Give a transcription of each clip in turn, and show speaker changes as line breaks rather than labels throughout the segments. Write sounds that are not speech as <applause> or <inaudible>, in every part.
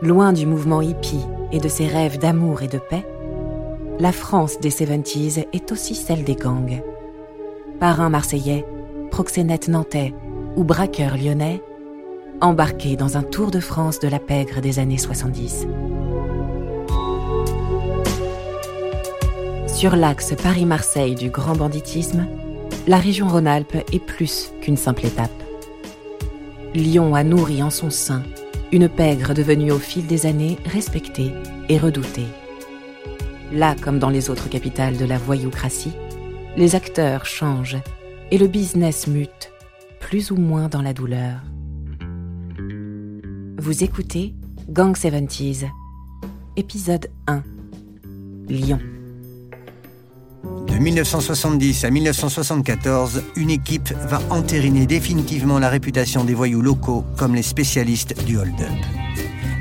Loin du mouvement hippie et de ses rêves d'amour et de paix, la France des 70s est aussi celle des gangs. Parrain marseillais, proxénète nantais ou braqueur lyonnais, embarqués dans un tour de France de la pègre des années 70. Sur l'axe Paris-Marseille du grand banditisme, la région Rhône-Alpes est plus qu'une simple étape. Lyon a nourri en son sein une pègre devenue au fil des années respectée et redoutée. Là comme dans les autres capitales de la voyoucratie, les acteurs changent et le business mute, plus ou moins dans la douleur. Vous écoutez Gang 70s, épisode 1, Lyon.
De 1970 à 1974, une équipe va entériner définitivement la réputation des voyous locaux comme les spécialistes du hold-up.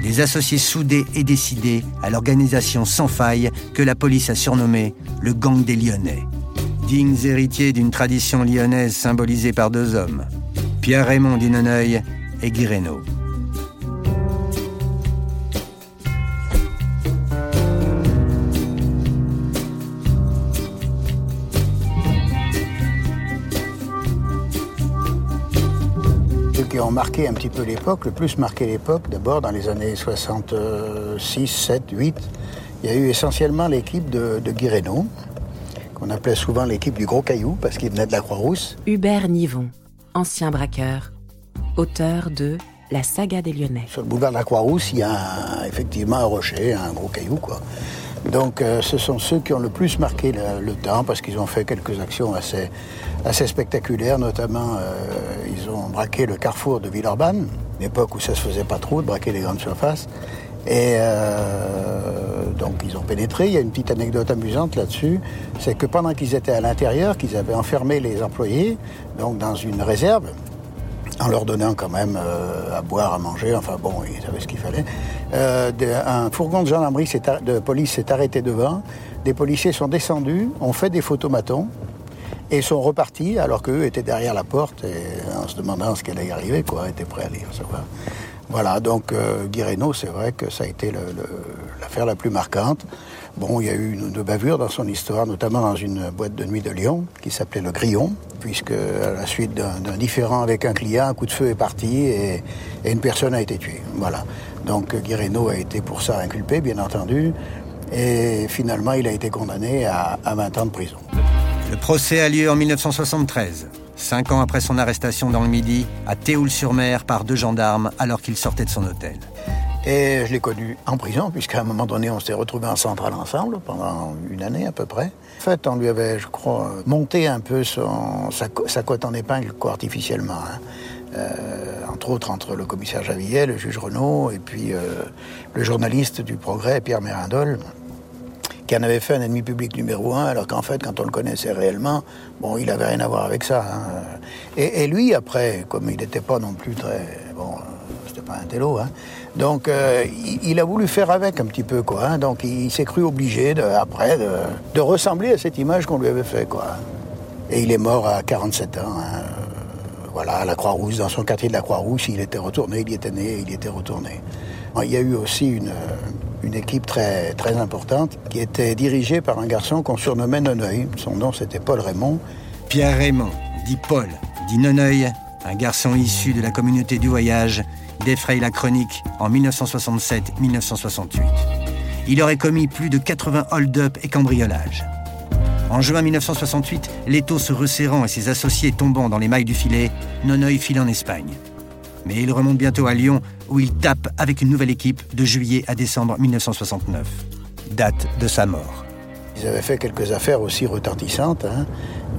Des associés soudés et décidés à l'organisation sans faille que la police a surnommée le gang des Lyonnais. Dignes héritiers d'une tradition lyonnaise symbolisée par deux hommes, Pierre-Raymond Dinoneuil et Guy.
Marqué un petit peu l'époque, le plus marqué l'époque, d'abord dans les années 66, 7, 8, il y a eu essentiellement l'équipe de, de qu'on appelait souvent l'équipe du Gros Caillou, parce qu'il venait de la Croix-Rousse.
Hubert Nivon, ancien braqueur, auteur de La saga des Lyonnais.
Sur le boulevard de la Croix-Rousse, il y a un- effectivement un rocher, un gros caillou, quoi. Donc, euh, ce sont ceux qui ont le plus marqué le, temps, parce qu'ils ont fait quelques actions assez, assez spectaculaires, notamment, euh, ils ont braqué le carrefour de Villeurbanne, l'époque où ça se faisait pas trop de braquer les grandes surfaces. Et euh, donc ils ont pénétré. Il y a une petite anecdote amusante là-dessus, c'est que pendant qu'ils étaient à l'intérieur, qu'ils avaient enfermé les employés, donc dans une réserve, en leur donnant quand même euh, à boire, à manger, enfin bon, ils savaient ce qu'il fallait. Euh, un fourgon de gendarmerie, de police s'est arrêté devant. Des policiers sont descendus, ont fait des photomatons et sont repartis alors qu'eux étaient derrière la porte et en se demandant ce qu'elle allait y arriver, quoi, étaient prêts à les recevoir. Voilà, donc euh, c'est vrai que ça a été l'affaire la plus marquante. Bon, il y a eu une, deux bavures dans son histoire, notamment dans une boîte de nuit de Lyon qui s'appelait le Grillon, puisque à la suite d'un différend avec un client, un coup de feu est parti et, une personne a été tuée. Voilà. Donc Guy Reynaud a été pour ça inculpé, bien entendu, et finalement il a été condamné à, à 20 ans de prison.
Le procès a lieu en 1973, cinq ans après son arrestation dans le Midi, à Théoul-sur-Mer par deux gendarmes alors qu'il sortait de son hôtel.
Et je l'ai connu en prison, puisqu'à un moment donné, on s'est retrouvés en centrale ensemble pendant une année à peu près. En fait, on lui avait, je crois, monté un peu sa, sa cote en épingle, quoi, artificiellement. hein. Euh, entre autres, entre le commissaire Javillet, le juge Renaud, et puis euh, le journaliste du Progrès, Pierre Mérindol, qui en avait fait un ennemi public numéro un, alors qu'en fait, quand on le connaissait réellement, bon, il avait rien à voir avec ça. hein. Et, et lui, après, comme il n'était pas non plus très, bon, euh, c'était pas un télo, hein. Donc, euh, il, a voulu faire avec un petit peu, quoi. hein. Donc, il, s'est cru obligé, de, après, de, ressembler à cette image qu'on lui avait fait, quoi. Et il est mort à 47 ans. hein. Euh, Voilà, à la Croix-Rousse, dans son quartier de la Croix-Rousse, il était retourné, il y était né, il y était retourné. Il y a eu aussi une, une équipe très, très importante qui était dirigée par un garçon qu'on surnommait Noneuil. Son nom, c'était Paul Raymond.
Pierre Raymond, dit Paul, dit Noneuil, un garçon issu de la communauté du voyage, défraye la chronique en 1967-1968. Il aurait commis plus de 80 hold-up et cambriolages. En juin 1968, l'étau se resserrant et ses associés tombant dans les mailles du filet, Noneuil file en Espagne. Mais il remonte bientôt à Lyon, où il tape avec une nouvelle équipe de juillet à décembre 1969. Date de sa mort.
Ils avaient fait quelques affaires aussi retentissantes. hein.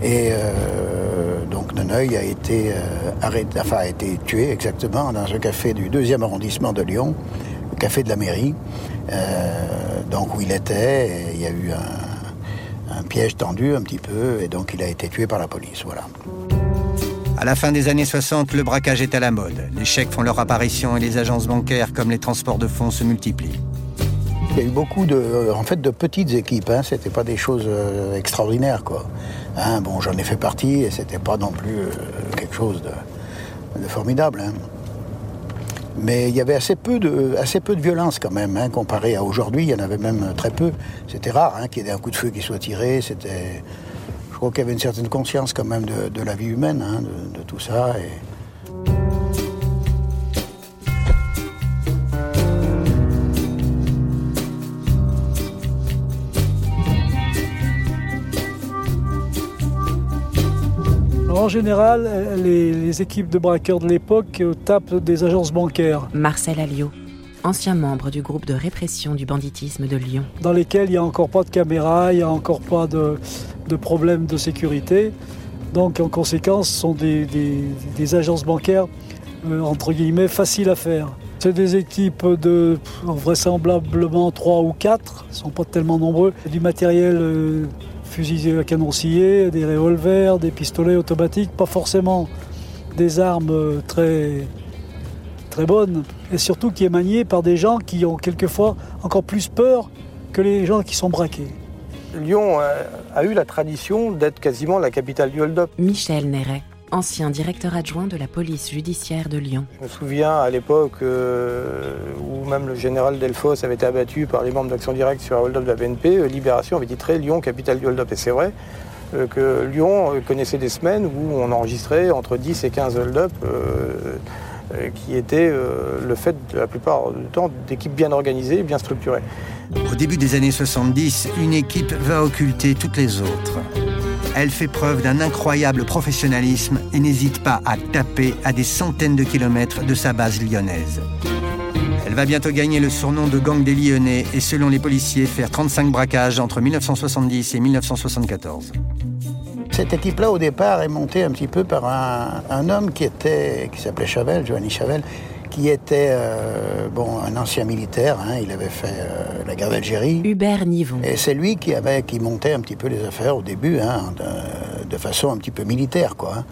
Et euh, donc Noneuil a été, euh, arrêté, enfin, a été tué exactement dans un café du deuxième arrondissement de Lyon, le café de la mairie, euh, donc où il était. Il y a eu un, un piège tendu un petit peu, et donc il a été tué par la police. Voilà.
À la fin des années 60, le braquage est à la mode. Les chèques font leur apparition et les agences bancaires comme les transports de fonds se multiplient.
Il y a eu beaucoup de, en fait, de petites équipes. Hein. C'était pas des choses euh, extraordinaires, quoi. Hein, bon, j'en ai fait partie et c'était pas non plus euh, quelque chose de, formidable. hein. Mais il y avait assez peu de, assez peu de violence quand même, hein, comparé à aujourd'hui. Il y en avait même très peu. C'était rare qu'il y ait un coup de feu qui soit tiré. C'était, je crois qu'il y avait une certaine conscience quand même de, la vie humaine, de, tout ça.
En général, les, équipes de braqueurs de l'époque tapent des agences bancaires.
Marcel Alliot, ancien membre du groupe de répression du banditisme de Lyon.
Dans lesquels il n'y a encore pas de caméras, il n'y a encore pas de, de problèmes de sécurité. Donc en conséquence, ce sont des, agences bancaires, euh, entre guillemets, faciles à faire. C'est des équipes de vraisemblablement 3 ou 4, ils ne sont pas tellement nombreux. Du matériel euh, fusils à canon scié, des revolvers, des pistolets automatiques, pas forcément des armes très, très bonnes, et surtout qui est manié par des gens qui ont quelquefois encore plus peur que les gens qui sont braqués.
Lyon a, eu la tradition d'être quasiment la capitale du hold-up.
Michel Néret ancien directeur adjoint de la police judiciaire de Lyon.
Je me souviens à l'époque euh, où même le général Delfos avait été abattu par les membres d'Action Directe sur un hold-up de la BNP, euh, Libération avait titré Lyon, capitale du hold-up. Et c'est vrai euh, que Lyon connaissait des semaines où on enregistrait entre 10 et 15 hold-up qui étaient le fait la plupart du temps d'équipes bien organisées, bien structurées.
Au début des années 70, une équipe va occulter toutes les autres. Elle fait preuve d'un incroyable professionnalisme et n'hésite pas à taper à des centaines de kilomètres de sa base lyonnaise. Elle va bientôt gagner le surnom de gang des Lyonnais et selon les policiers faire 35 braquages entre 1970 et 1974.
Cette équipe-là, au départ, est montée un petit peu par un, homme qui était, qui s'appelait Chavel, Giovanni Chavel, qui était euh, bon, un ancien militaire. Hein, il avait fait euh, la guerre d'Algérie.
Hubert Nivon.
Et c'est lui qui, avait, qui montait un petit peu les affaires au début, hein, de, façon un petit peu militaire. Quoi, hein.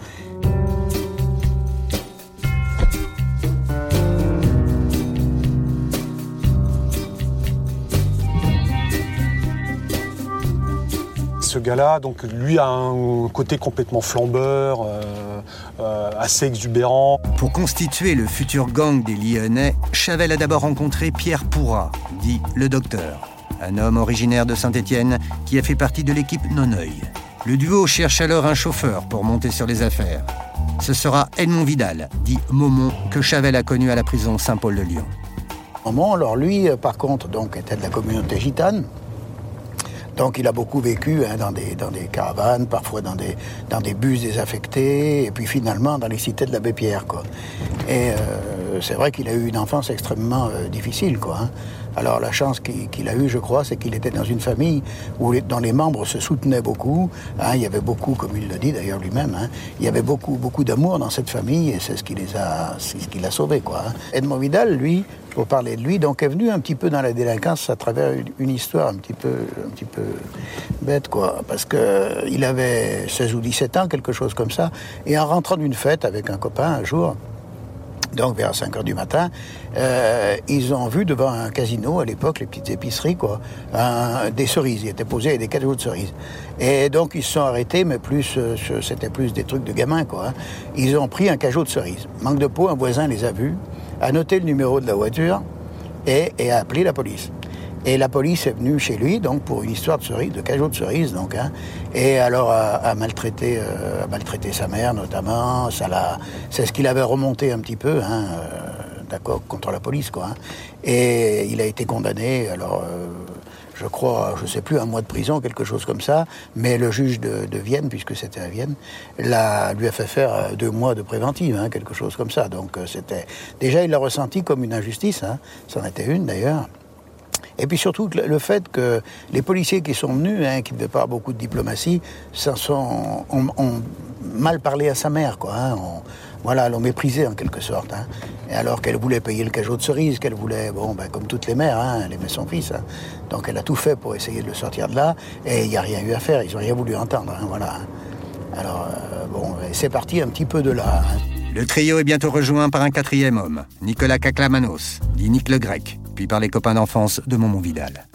ce gars-là, donc lui a un côté complètement flambeur, euh, euh, assez exubérant.
Pour constituer le futur gang des Lyonnais, Chavel a d'abord rencontré Pierre Pourrat, dit le docteur, un homme originaire de Saint-Étienne qui a fait partie de l'équipe Non-Oeil. Le duo cherche alors un chauffeur pour monter sur les affaires. Ce sera Edmond Vidal, dit Momon, que Chavel a connu à la prison Saint-Paul de Lyon.
Momon, alors lui, euh, par contre, donc, était de la communauté gitane. Donc il a beaucoup vécu hein, dans, des, dans des caravanes, parfois dans des, dans des bus désaffectés, et puis finalement dans les cités de l'abbé Pierre. Quoi. Euh, c'est vrai qu'il a eu une enfance extrêmement euh, difficile. Quoi, hein. Alors la chance qu'il a eue, je crois, c'est qu'il était dans une famille où dont les membres se soutenaient beaucoup. Hein. il y avait beaucoup, comme il le dit d'ailleurs lui-même, hein, il y avait beaucoup, beaucoup d'amour dans cette famille et c'est ce qui les a, ce qui l'a sauvé. Quoi, Edmond Vidal, lui, pour parler de lui, donc est venu un petit peu dans la délinquance à travers une, histoire un petit peu, un petit peu bête, quoi. Parce que il avait 16 ou 17 ans, quelque chose comme ça. Et en rentrant d'une fête avec un copain un jour, donc vers 5 heures du matin, euh, ils ont vu devant un casino, à l'époque, les petites épiceries, quoi, des cerises. Ils étaient posés des cadeaux de cerises. Et donc ils se sont arrêtés, mais plus, euh, c'était plus des trucs de gamins, quoi. Hein. Ils ont pris un cajot de cerises. Manque de peau, un voisin les a vus a noté le numéro de la voiture et, a appelé la police. Et la police est venue chez lui, donc pour une histoire de cerise, de cajot de cerise, donc, hein, et alors a, maltraité, euh, a maltraité sa mère notamment. Ça l'a, c'est ce qu'il avait remonté un petit peu, hein, euh, d'accord, contre la police, quoi. Hein. Et il a été condamné. Alors, euh, je crois, je ne sais plus, un mois de prison, quelque chose comme ça. Mais le juge de, Vienne, puisque c'était à Vienne, l'a, lui a fait faire deux mois de préventive, quelque chose comme ça. Donc c'était déjà, il l'a ressenti comme une injustice. Hein. C'en était une d'ailleurs. Et puis surtout le fait que les policiers qui sont venus, hein, qui ne devaient pas beaucoup de diplomatie, sont, ont, mal parlé à sa mère, quoi. Hein, voilà, l'ont méprisé en quelque sorte. Hein. Et alors qu'elle voulait payer le cajot de cerise, qu'elle voulait, bon, ben, comme toutes les mères, elle aimait son fils. Donc elle a tout fait pour essayer de le sortir de là, et il n'y a rien eu à faire, ils n'ont rien voulu entendre. Voilà. Alors, euh, bon, c'est parti un petit peu de là.
Le trio est bientôt rejoint par un quatrième homme, Nicolas Caclamanos, dit Nick le Grec, puis par les copains d'enfance de Momon Vidal.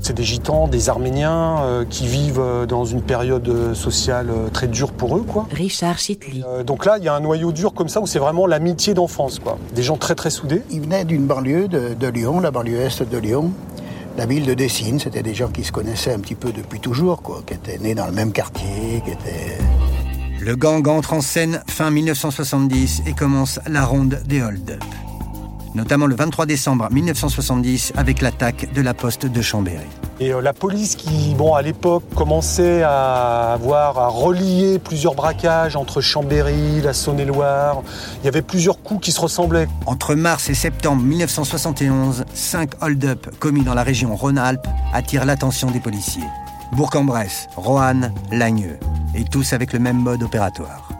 C'est des gitans, des arméniens euh, qui vivent euh, dans une période euh, sociale très dure pour eux. Quoi.
Richard Chitli.
donc là, il y a un noyau dur comme ça où c'est vraiment l'amitié d'enfance. Quoi. Des gens très très soudés.
Ils venaient d'une banlieue de, de, Lyon, la banlieue est de Lyon. La ville de Dessines, c'était des gens qui se connaissaient un petit peu depuis toujours, quoi, qui étaient nés dans le même quartier, qui étaient...
Le gang entre en scène fin 1970 et commence la ronde des hold-up notamment le 23 décembre 1970 avec l'attaque de la poste de Chambéry.
Et euh, la police qui, bon, à l'époque, commençait à avoir à relier plusieurs braquages entre Chambéry, la Saône-et-Loire. Il y avait plusieurs coups qui se ressemblaient.
Entre mars et septembre 1971, cinq hold-up commis dans la région Rhône-Alpes attirent l'attention des policiers. Bourg-en-Bresse, Roanne, Lagneux, et tous avec le même mode opératoire.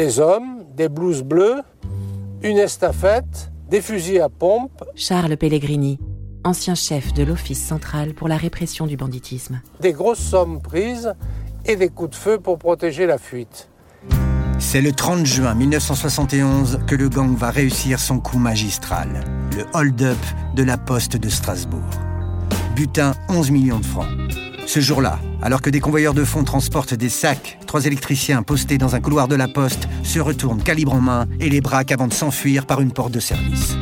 Des hommes, des blouses bleues, une estafette, des fusils à pompe.
Charles Pellegrini, ancien chef de l'Office central pour la répression du banditisme.
Des grosses sommes prises et des coups de feu pour protéger la fuite.
C'est le 30 juin 1971 que le gang va réussir son coup magistral, le hold-up de la poste de Strasbourg. Butin 11 millions de francs. Ce jour-là, alors que des convoyeurs de fonds transportent des sacs, trois électriciens postés dans un couloir de la poste se retournent calibre en main et les braquent avant de s'enfuir par une porte de service.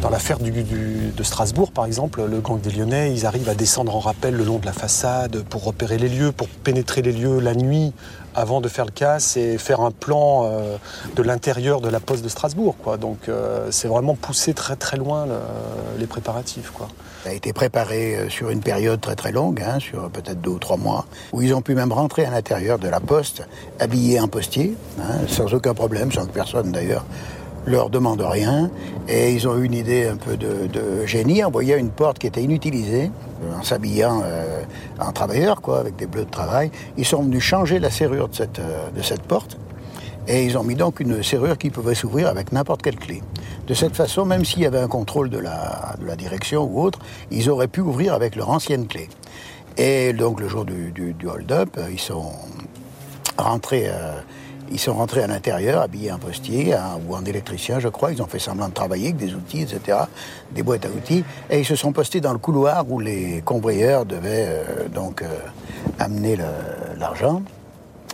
Dans l'affaire de Strasbourg, par exemple, le gang des Lyonnais, ils arrivent à descendre en rappel le long de la façade pour repérer les lieux, pour pénétrer les lieux la nuit avant de faire le casse et faire un plan euh, de l'intérieur de la poste de Strasbourg. Donc euh, c'est vraiment pousser très très loin les préparatifs.
Ça a été préparé euh, sur une période très très longue, hein, sur peut-être deux ou trois mois, où ils ont pu même rentrer à l'intérieur de la poste, habiller un postier, hein, sans aucun problème, sans que personne d'ailleurs leur demande rien. Et ils ont eu une idée un peu de, de génie, envoyer une porte qui était inutilisée, en s'habillant euh, en travailleur, quoi, avec des bleus de travail. Ils sont venus changer la serrure de cette, euh, de cette porte. Et ils ont mis donc une serrure qui pouvait s'ouvrir avec n'importe quelle clé. De cette façon, même s'il y avait un contrôle de la, de la, direction ou autre, ils auraient pu ouvrir avec leur ancienne clé. Et donc le jour du, du, du hold-up, ils sont rentrés euh, ils sont rentrés à l'intérieur, habillés en postier ou en électricien, je crois. Ils ont fait semblant de travailler avec des outils, etc., des boîtes à outils. Et ils se sont postés dans le couloir où les combrieurs devaient euh, donc euh, amener l'argent.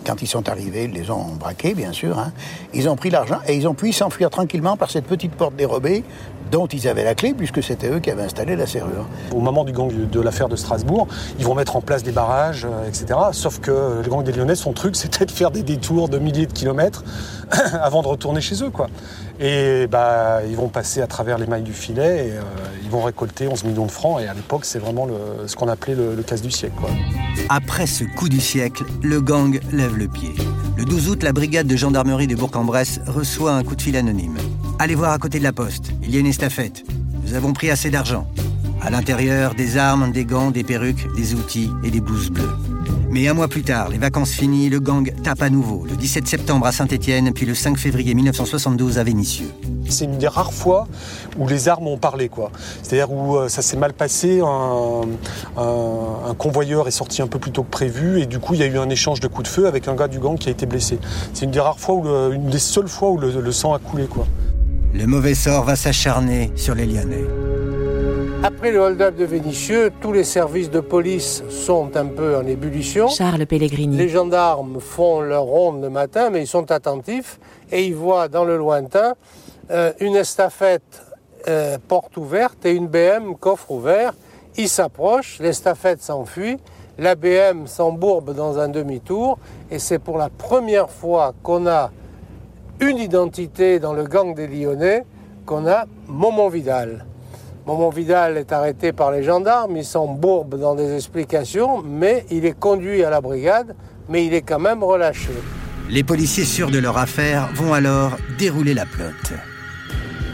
Quand ils sont arrivés, ils les ont braqués, bien sûr. Hein. Ils ont pris l'argent et ils ont pu s'enfuir tranquillement par cette petite porte dérobée dont ils avaient la clé puisque c'était eux qui avaient installé la serrure.
Au moment du gang de l'affaire de Strasbourg, ils vont mettre en place des barrages, euh, etc. Sauf que le gang des Lyonnais, son truc, <laughs> c'était de faire des détours de milliers de kilomètres <clears throat> avant de retourner chez eux. Quoi. Et bah, ils vont passer à travers les mailles du filet et euh, ils vont récolter 11 millions de francs. Et à l'époque, c'est vraiment le, ce qu'on appelait le, le, casse du siècle. Quoi.
Après ce coup du siècle, le gang lève le pied. Le 12 août, la brigade de gendarmerie de Bourg-en-Bresse reçoit un coup de fil anonyme. Allez voir à côté de la poste, il y a une estafette. Nous avons pris assez d'argent. À l'intérieur, des armes, des gants, des perruques, des outils et des blouses bleues. Mais un mois plus tard, les vacances finies, le gang tape à nouveau, le 17 septembre à Saint-Étienne, puis le 5 février 1972 à Vénissieux.
C'est une des rares fois où les armes ont parlé, quoi. C'est-à-dire où euh, ça s'est mal passé, un, convoyeur est sorti un peu plus tôt que prévu, et du coup il y a eu un échange de coups de feu avec un gars du gang qui a été blessé. C'est une des rares fois, où une des seules fois où le, sang a coulé.
Le mauvais sort va s'acharner sur les Lyonnais.
Après le hold-up de Vénissieux, tous les services de police sont un peu en ébullition.
Charles Pellegrini.
Les gendarmes font leur ronde le matin, mais ils sont attentifs et ils voient dans le lointain euh, une estafette euh, porte ouverte et une BM coffre ouvert. Ils s'approchent, l'estafette s'enfuit, la BM s'embourbe dans un demi-tour et c'est pour la première fois qu'on a une identité dans le gang des Lyonnais qu'on a Momon Vidal. Momon Vidal est arrêté par les gendarmes, il s'embourbe dans des explications, mais il est conduit à la brigade, mais il est quand même relâché.
Les policiers sûrs de leur affaire vont alors dérouler la pelote.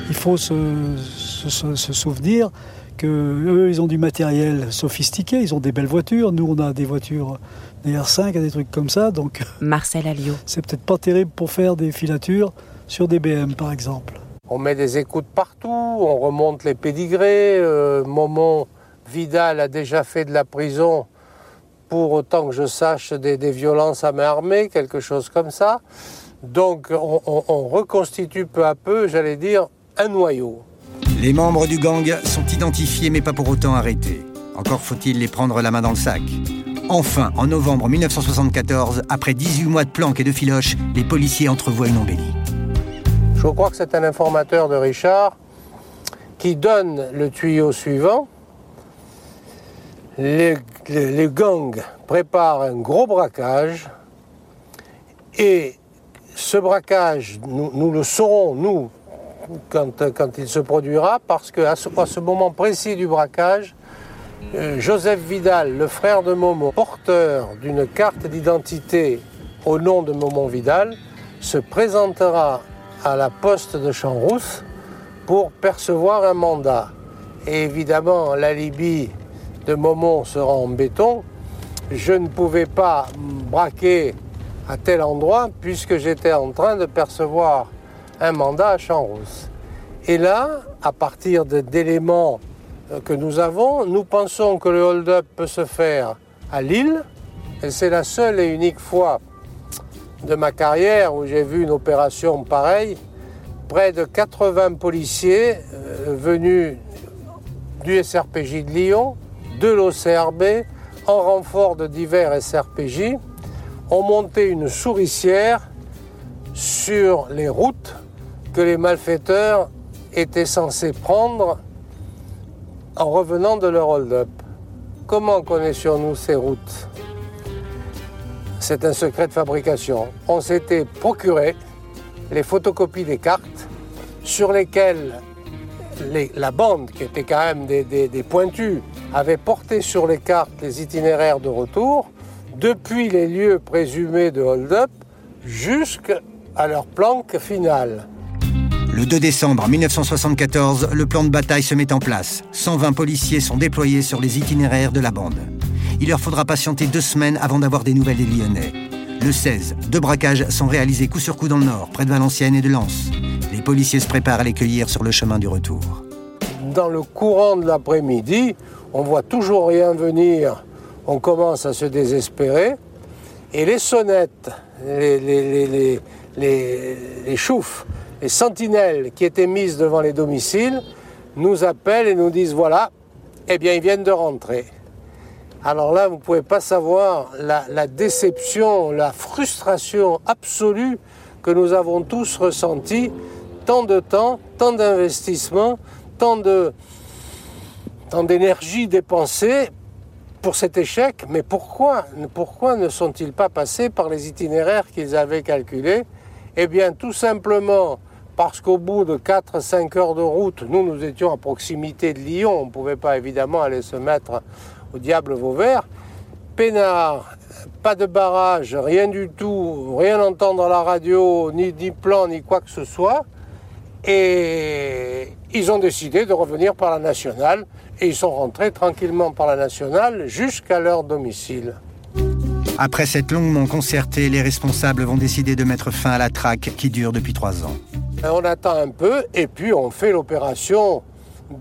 Il faut se, se, se souvenir que eux, ils ont du matériel sophistiqué, ils ont des belles voitures, nous on a des voitures des R5, des trucs comme ça, donc <laughs>
Marcel Alliot.
c'est peut-être pas terrible pour faire des filatures sur des BM par exemple.
On met des écoutes partout, on remonte les pédigrés. Euh, Momon Vidal a déjà fait de la prison pour autant que je sache, des, des violences à main armée, quelque chose comme ça. Donc on, on- on reconstitue peu à peu, j'allais dire, un noyau.
Les membres du gang sont identifiés mais pas pour autant arrêtés. Encore faut-il les prendre la main dans le sac. Enfin, en novembre 1974, après 18 mois de planques et de filoches, les policiers entrevoient une embellie.
Je crois que c'est un informateur de Richard qui donne le tuyau suivant. Les, gangs préparent un gros braquage et ce braquage, nous le saurons, nous, quand, quand il se produira, parce qu'à ce, moment précis du braquage, euh, Joseph Vidal, le frère de Momo, porteur d'une carte d'identité au nom de Momon Vidal, se présentera à la poste de Champs-Rousse pour percevoir un mandat. Et évidemment, l'alibi de Momon sera en béton. Je ne pouvais pas braquer à tel endroit puisque j'étais en train de percevoir un mandat à Champs-Rousse. Et là, à partir d'éléments euh, que nous avons, nous pensons que le hold-up peut se faire à Lille. Et c'est la seule et unique fois de ma carrière où j'ai vu une opération pareille. Près de 80 policiers euh, venus du SRPJ de Lyon, de l'OCRB, en renfort de divers SRPJ, ont monté une souricière sur les routes que les malfaiteurs étaient censés prendre en revenant de leur hold-up. Comment connaissions-nous ces routes? C'est un secret de fabrication. On s'était procuré les photocopies des cartes sur lesquelles les- la bande, qui était quand même des pointus, avait porté sur les cartes les itinéraires de retour depuis les lieux présumés de hold-up jusqu'à leur planque finale.
Le 2 décembre 1974, le plan de bataille se met en place. 120 policiers sont déployés sur les itinéraires de la bande. Il leur faudra patienter deux semaines avant d'avoir des nouvelles des Lyonnais. Le 16, deux braquages sont réalisés coup sur coup dans le nord, près de Valenciennes et de Lens. Les policiers se préparent à les cueillir sur le chemin du retour.
Dans le courant de l'après-midi, on voit toujours rien venir, on commence à se désespérer, et les sonnettes, les, les, les- les sentinelles qui étaient mises devant les domiciles nous appellent et nous disent voilà, eh bien ils viennent de rentrer. Alors là, vous ne pouvez pas savoir la, la déception, la frustration absolue que nous avons tous ressentie. Tant de temps, tant d'investissement, tant de, tant d'énergie dépensée pour cet échec. Mais pourquoi, pourquoi ne sont-ils pas passés par les itinéraires qu'ils avaient calculés? Eh bien, tout simplement parce qu'au bout de 4-5 heures de route, nous, nous étions à proximité de Lyon. On ne pouvait pas évidemment aller se mettre au diable Vauvert. Pénard, pas de barrage, rien du tout, rien entendre à la radio, ni, ni plan, ni quoi que ce soit. Et ils ont décidé de revenir par la nationale et ils sont rentrés tranquillement par la nationale jusqu'à leur domicile.
Après cette longuement concertée, les responsables vont décider de mettre fin à la traque qui dure depuis trois ans.
Et on attend un peu et puis on fait l'opération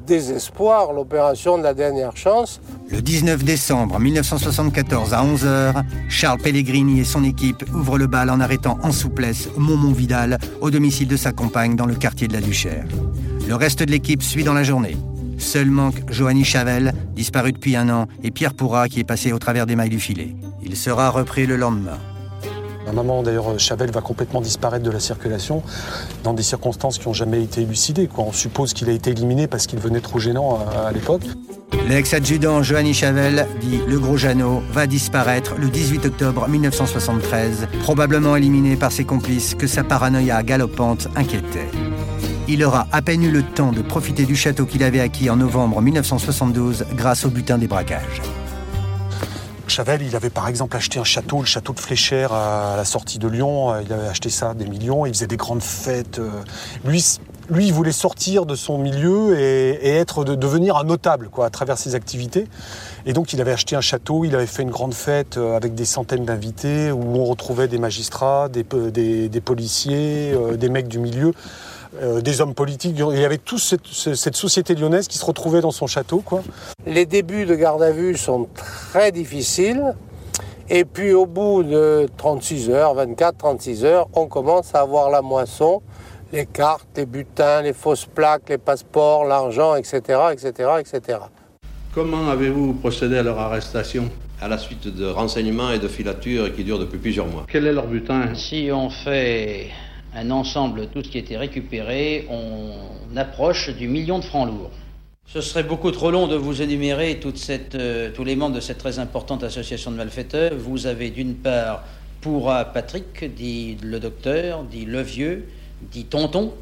désespoir, l'opération de la dernière chance.
Le 19 décembre 1974 à 11h, Charles Pellegrini et son équipe ouvrent le bal en arrêtant en souplesse Momon Vidal au domicile de sa compagne dans le quartier de la Duchère. Le reste de l'équipe suit dans la journée. Seul manque Joanny Chavel, disparu depuis un an, et Pierre Pourra qui est passé au travers des mailles du filet. Il sera repris le lendemain.
Un moment, d'ailleurs, Chavel va complètement disparaître de la circulation dans des circonstances qui n'ont jamais été élucidées. On suppose qu'il a été éliminé parce qu'il venait trop gênant à, à l'époque.
L'ex-adjudant Joanny Chavel, dit Le Gros Jeannot, va disparaître le 18 octobre 1973, probablement éliminé par ses complices que sa paranoïa galopante inquiétait. Il aura à peine eu le temps de profiter du château qu'il avait acquis en novembre 1972 grâce au butin des braquages.
Chavel, il avait par exemple acheté un château, le château de Fléchère à la sortie de Lyon. Il avait acheté ça des millions. Il faisait des grandes fêtes. Lui, lui il voulait sortir de son milieu et, devenir un notable quoi, à travers ses activités. Et donc, il avait acheté un château. Il avait fait une grande fête avec des centaines d'invités où on retrouvait des magistrats, des, policiers, euh, des mecs du milieu. Euh, des hommes politiques. Il y avait toute cette, cette, société lyonnaise qui se retrouvait dans son château. Quoi.
Les débuts de garde à vue sont très difficiles. Et puis au bout de 36 heures, 24, 36 heures, on commence à avoir la moisson, les cartes, les butins, les fausses plaques, les passeports, l'argent, etc., etc., etc.
Comment avez-vous procédé à leur arrestation À la suite de renseignements et de filatures qui durent depuis plusieurs mois? Quel est leur butin?
Si on fait un ensemble tout ce qui a été récupéré, on approche du million de francs lourds. Ce serait beaucoup trop long de vous énumérer toute cette, euh, tous les membres de cette très importante association de malfaiteurs. Vous avez d'une part Pourra Patrick, dit le docteur, dit le vieux, dit tonton,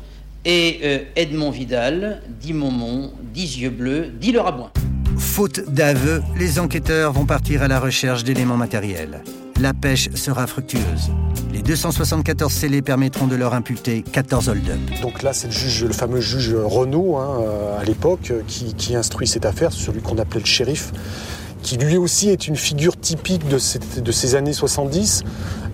et euh, Edmond Vidal, dit Momon, dit yeux bleus, dit le rabouin.
Faute d'aveu, les enquêteurs vont partir à la recherche d'éléments matériels. La pêche sera fructueuse. Les 274 scellés permettront de leur imputer 14 hold-up.
Donc là, c'est le, fameux juge Renault, hein, à l'époque, qui, instruit cette affaire, celui qu'on appelait le shérif, qui lui aussi est une figure typique de, ces années 70,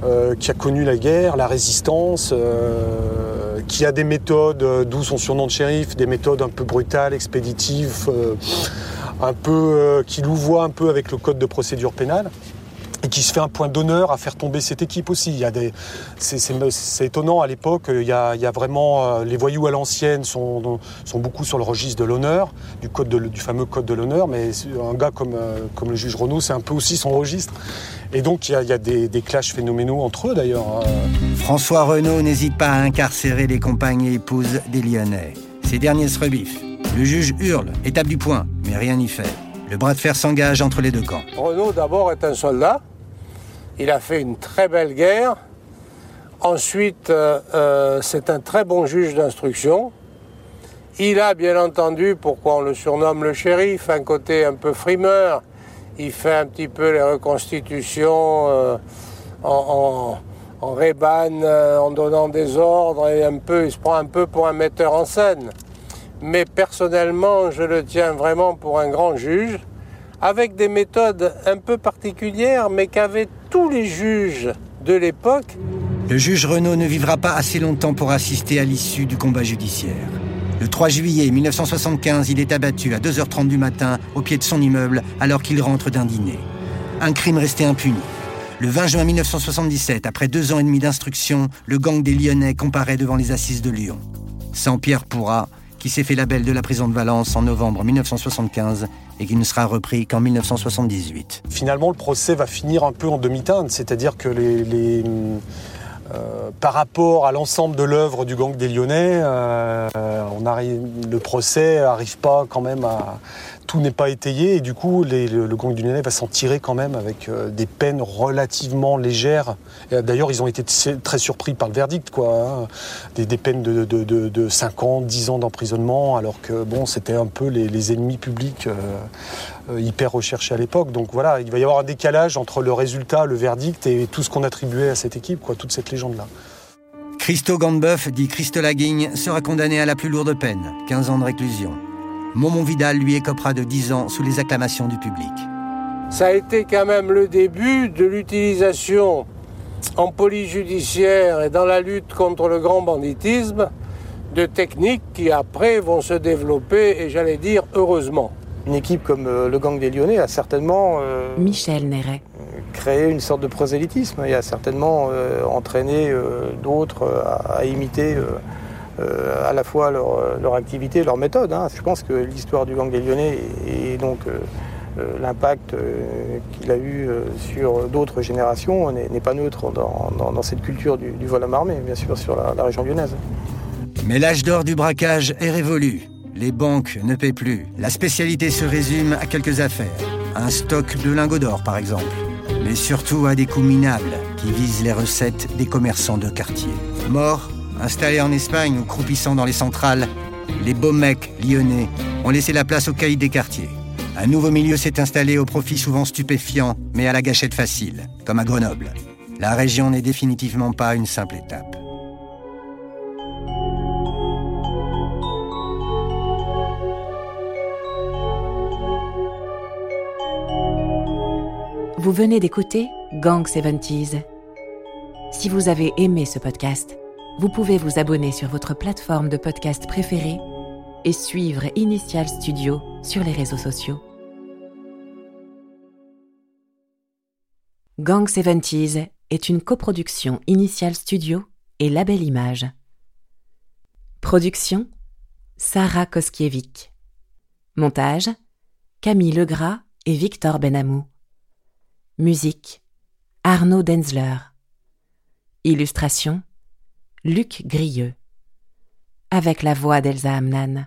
euh, qui a connu la guerre, la résistance, euh, qui a des méthodes, euh, d'où son surnom de shérif, des méthodes un peu brutales, expéditives, un peu, qui louvoient un peu avec le code de procédure pénale et qui se fait un point d'honneur à faire tomber cette équipe aussi. Il y a des, c'est, c'est- c'est étonnant à l'époque. Il y a, il y a vraiment euh, les voyous à l'ancienne sont, sont beaucoup sur le registre de l'honneur, du code de- du fameux code de l'honneur. Mais un gars comme, euh, comme le juge Renaud, c'est un peu aussi son registre. Et donc il y a, il y a des, des clashs phénoménaux entre eux d'ailleurs. hein.
François Renault n'hésite pas à incarcérer les compagnes et épouses des Lyonnais. Ces derniers se rebiffent. Le juge hurle et tape du poing, mais rien n'y fait. Le bras de fer s'engage entre les deux camps.
Renaud d'abord est un soldat. Il a fait une très belle guerre. Ensuite, euh, euh, c'est un très bon juge d'instruction. Il a bien entendu, pourquoi on le surnomme le shérif, un côté un peu frimeur. Il fait un petit peu les reconstitutions euh, en, en, en donnant des ordres et un peu, il se prend un peu pour un metteur en scène. Mais personnellement, je le tiens vraiment pour un grand juge avec des méthodes un peu particulières, mais qu'avaient tous les juges de l'époque.
Le juge Renault ne vivra pas assez longtemps pour assister à l'issue du combat judiciaire. Le 3 juillet 1975, il est abattu à 2h30 du matin au pied de son immeuble alors qu'il rentre d'un dîner. Un crime resté impuni. Le 20 juin 1977, après deux ans et demi d'instruction, le gang des Lyonnais comparaît devant les assises de Lyon. Sans Pierre Pourra, qui s'est fait la belle de la prison de Valence en novembre 1975 et qui ne sera repris qu'en 1978.
Finalement, le procès va finir un peu en demi-teinte, c'est-à-dire que les, euh, par rapport à l'ensemble de l'œuvre du gang des Lyonnais, euh, on arrive, le procès arrive pas quand même à tout n'est pas étayé et du coup le, le gang des Lyonnais va s'en tirer quand même avec euh, des peines relativement légères. Et D'ailleurs, ils ont été très surpris par le verdict, quoi. hein. Des, peines de, de, de, de 5 ans, 10 ans d'emprisonnement, alors que bon, c'était un peu les, ennemis publics. euh, euh, hyper recherché à l'époque. Donc voilà, il va y avoir un décalage entre le résultat, le verdict et tout ce qu'on attribuait à cette équipe, quoi, toute cette légende-là.
Christo Gandebeuf, dit Christo Laguigne, sera condamné à la plus lourde peine, 15 ans de réclusion. Momon Vidal lui écopera de 10 ans sous les acclamations du public.
Ça a été quand même le début de l'utilisation en police judiciaire et dans la lutte contre le grand banditisme de techniques qui après vont se développer et j'allais dire heureusement.
Une équipe comme euh, le gang des Lyonnais a certainement euh,
Michel Néret.
créé une sorte de prosélytisme et a certainement euh, entraîné euh, d'autres à, à imiter à la fois leur, euh, activité leur méthode. hein. Je pense que l'histoire du gang des Lyonnais et, donc euh, euh, l'impact euh, qu'il a eu euh, sur d'autres générations n'est pas neutre dans, cette culture du, vol à main armée, bien sûr, sur la, la région lyonnaise.
Mais l'âge d'or du braquage est révolu. Les banques ne paient plus. La spécialité se résume à quelques affaires. Un stock de lingots d'or, par exemple. Mais surtout à des coups minables qui visent les recettes des commerçants de quartier. Morts, installés en Espagne ou croupissant dans les centrales, les beaux mecs lyonnais ont laissé la place aux caïds des quartiers. Un nouveau milieu s'est installé au profit souvent stupéfiant, mais à la gâchette facile, comme à Grenoble. La région n'est définitivement pas une simple étape.
Vous venez d'écouter Gang 70s. Si vous avez aimé ce podcast, vous pouvez vous abonner sur votre plateforme de podcast préférée et suivre Initial Studio sur les réseaux sociaux. Gang 70s est une coproduction Initial Studio et Label Image. Production Sarah Koskiewicz. Montage Camille Legras et Victor Benamou. Musique Arnaud Denzler. Illustration Luc Grieux. Avec la voix d'Elsa Amnan.